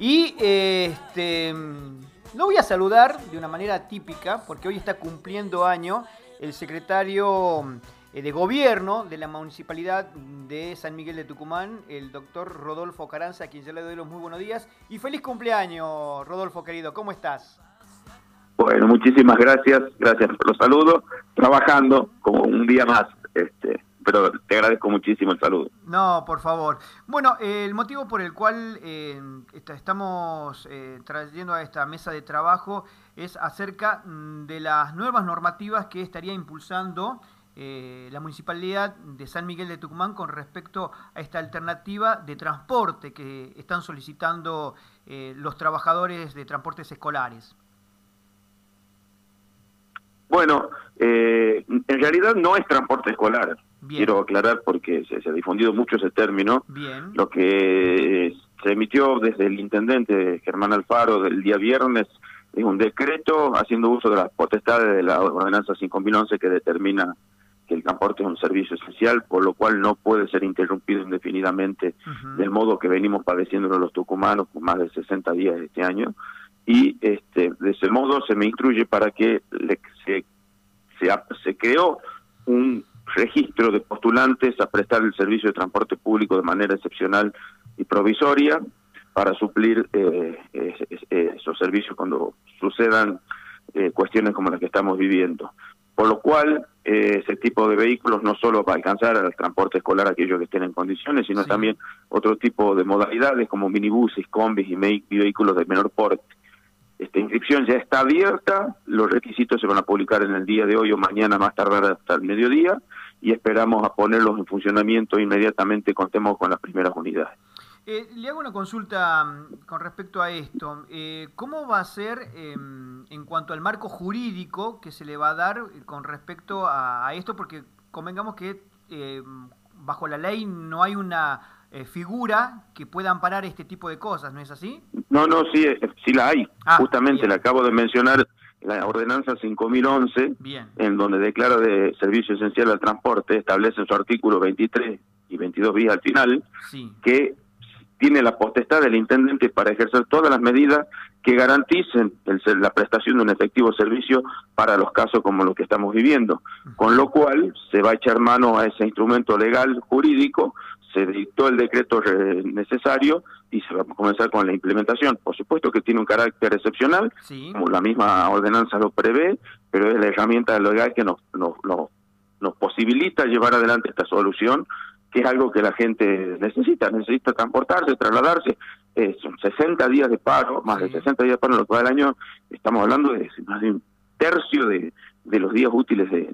Y este, lo voy a saludar de una manera típica, porque hoy está cumpliendo año el secretario eh, de Gobierno de la Municipalidad de San Miguel de Tucumán, el doctor Rodolfo Caranza, a quien ya le doy los muy buenos días. Y feliz cumpleaños, Rodolfo querido, ¿cómo estás? Bueno, muchísimas gracias, gracias por los saludos, trabajando como un día más, este, pero te agradezco muchísimo el saludo. No, por favor. Bueno, el motivo por el cual eh, estamos eh, trayendo a esta mesa de trabajo es acerca mm, de las nuevas normativas que estaría impulsando eh, la Municipalidad de San Miguel de Tucumán con respecto a esta alternativa de transporte que están solicitando los trabajadores de transportes escolares. Bueno, en realidad no es transporte escolar. Quiero aclarar porque se, ha difundido mucho ese término. Lo que se emitió desde el intendente Germán Alfaro del día viernes es un decreto haciendo uso de las potestades de la ordenanza 5011 que determina que el transporte es un servicio esencial, por lo cual no puede ser interrumpido indefinidamente del modo que venimos padeciendo los tucumanos por más de 60 días de este año. Y este, de ese modo se me instruye para que se, se, se creó un registro de postulantes a prestar el servicio de transporte público de manera excepcional y provisoria para suplir eh, esos servicios cuando sucedan eh, cuestiones como las que estamos viviendo. Por lo cual, eh, ese tipo de vehículos no solo va a alcanzar al transporte escolar aquellos que estén en condiciones, sino también otro tipo de modalidades como minibuses, combis y vehículos de menor porte. Esta inscripción ya está abierta, los requisitos se van a publicar en el día de hoy o mañana más tardar hasta el mediodía y esperamos a ponerlos en funcionamiento inmediatamente contemos con las primeras unidades. Eh, le hago una consulta mm, con respecto a esto. Eh, ¿Cómo va a ser em, en cuanto al marco jurídico que se le va a dar con respecto a, esto? Porque convengamos que em, bajo la ley no hay una eh, figura que pueda amparar este tipo de cosas, ¿no es así? No, no, sí, sí la hay. Ah, Justamente le acabo de mencionar la ordenanza 5011, en donde declara de servicio esencial al transporte, establece en su artículo 23 y 22 vías al final, que tiene la potestad del intendente para ejercer todas las medidas que garanticen la prestación de un efectivo servicio para los casos como los que estamos viviendo. Con lo cual se va a echar mano a ese instrumento legal jurídico se dictó el decreto necesario y se va a comenzar con la implementación. Por supuesto que tiene un carácter excepcional, como la misma ordenanza lo prevé, pero es la herramienta legal que nos, nos, nos, posibilita llevar adelante esta solución, que es algo que la gente necesita, necesita transportarse, trasladarse. son 60 días de paro, más de 60 días de paro en lo que va del año, estamos hablando de más de un tercio de, de los días útiles de,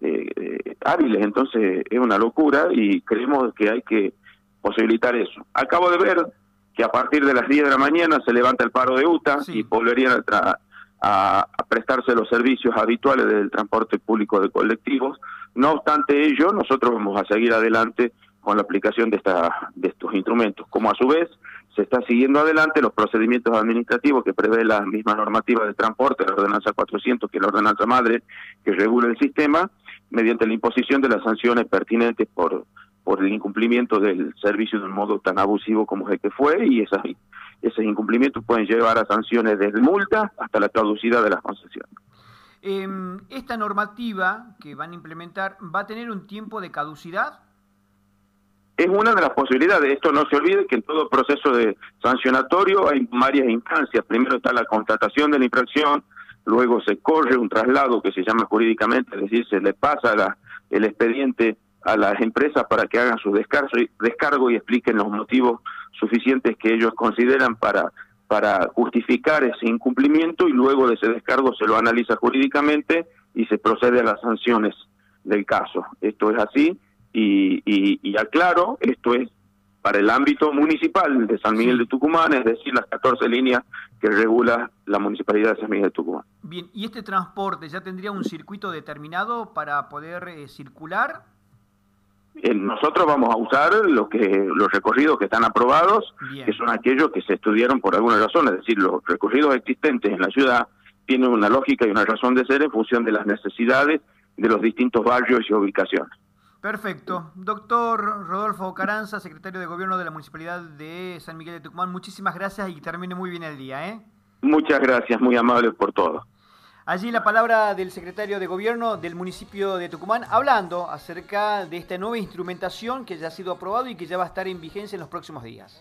eh, hábiles, entonces es una locura y creemos que hay que posibilitar eso. Acabo de ver que a partir de las 10 de la mañana se levanta el paro de UTA y volverían a, a, prestarse los servicios habituales del transporte público de colectivos. No obstante ello, nosotros vamos a seguir adelante con la aplicación de, esta, de estos instrumentos, como a su vez se está siguiendo adelante los procedimientos administrativos que prevé la misma normativa de transporte, la ordenanza 400, que es la ordenanza madre que regula el sistema, mediante la imposición de las sanciones pertinentes por, por el incumplimiento del servicio de un modo tan abusivo como es el que fue y esas, esos incumplimientos pueden llevar a sanciones desde multa hasta la caducidad de las concesiones. Em, ¿Esta normativa que van a implementar va a tener un tiempo de caducidad? Es una de las posibilidades. Esto no se olvide que en todo proceso de sancionatorio hay varias instancias. Primero está la constatación de la infracción, luego se corre un traslado que se llama jurídicamente, es decir, se le pasa la, el expediente a las empresas para que hagan su descargo, y expliquen los motivos suficientes que ellos consideran para para justificar ese incumplimiento y luego de ese descargo se lo analiza jurídicamente y se procede a las sanciones del caso. Esto es así y, y, y aclaro, esto es para el ámbito municipal de San Miguel de Tucumán, es decir, las 14 líneas que regula la Municipalidad de San Miguel de Tucumán. Bien, ¿y este transporte ya tendría un circuito determinado para poder eh, circular? Eh, nosotros vamos a usar lo que, los recorridos que están aprobados, que son aquellos que se estudiaron por alguna razón, es decir, los recorridos existentes en la ciudad tienen una lógica y una razón de ser en función de las necesidades de los distintos barrios y ubicaciones. Perfecto. Doctor Rodolfo Caranza, secretario de Gobierno de la Municipalidad de San Miguel de Tucumán, muchísimas gracias y que termine muy bien el día. ¿eh? Muchas gracias, muy amable por todo. Allí la palabra del secretario de Gobierno del municipio de Tucumán hablando acerca de esta nueva instrumentación que ya ha sido aprobado y que ya va a estar en vigencia en los próximos días.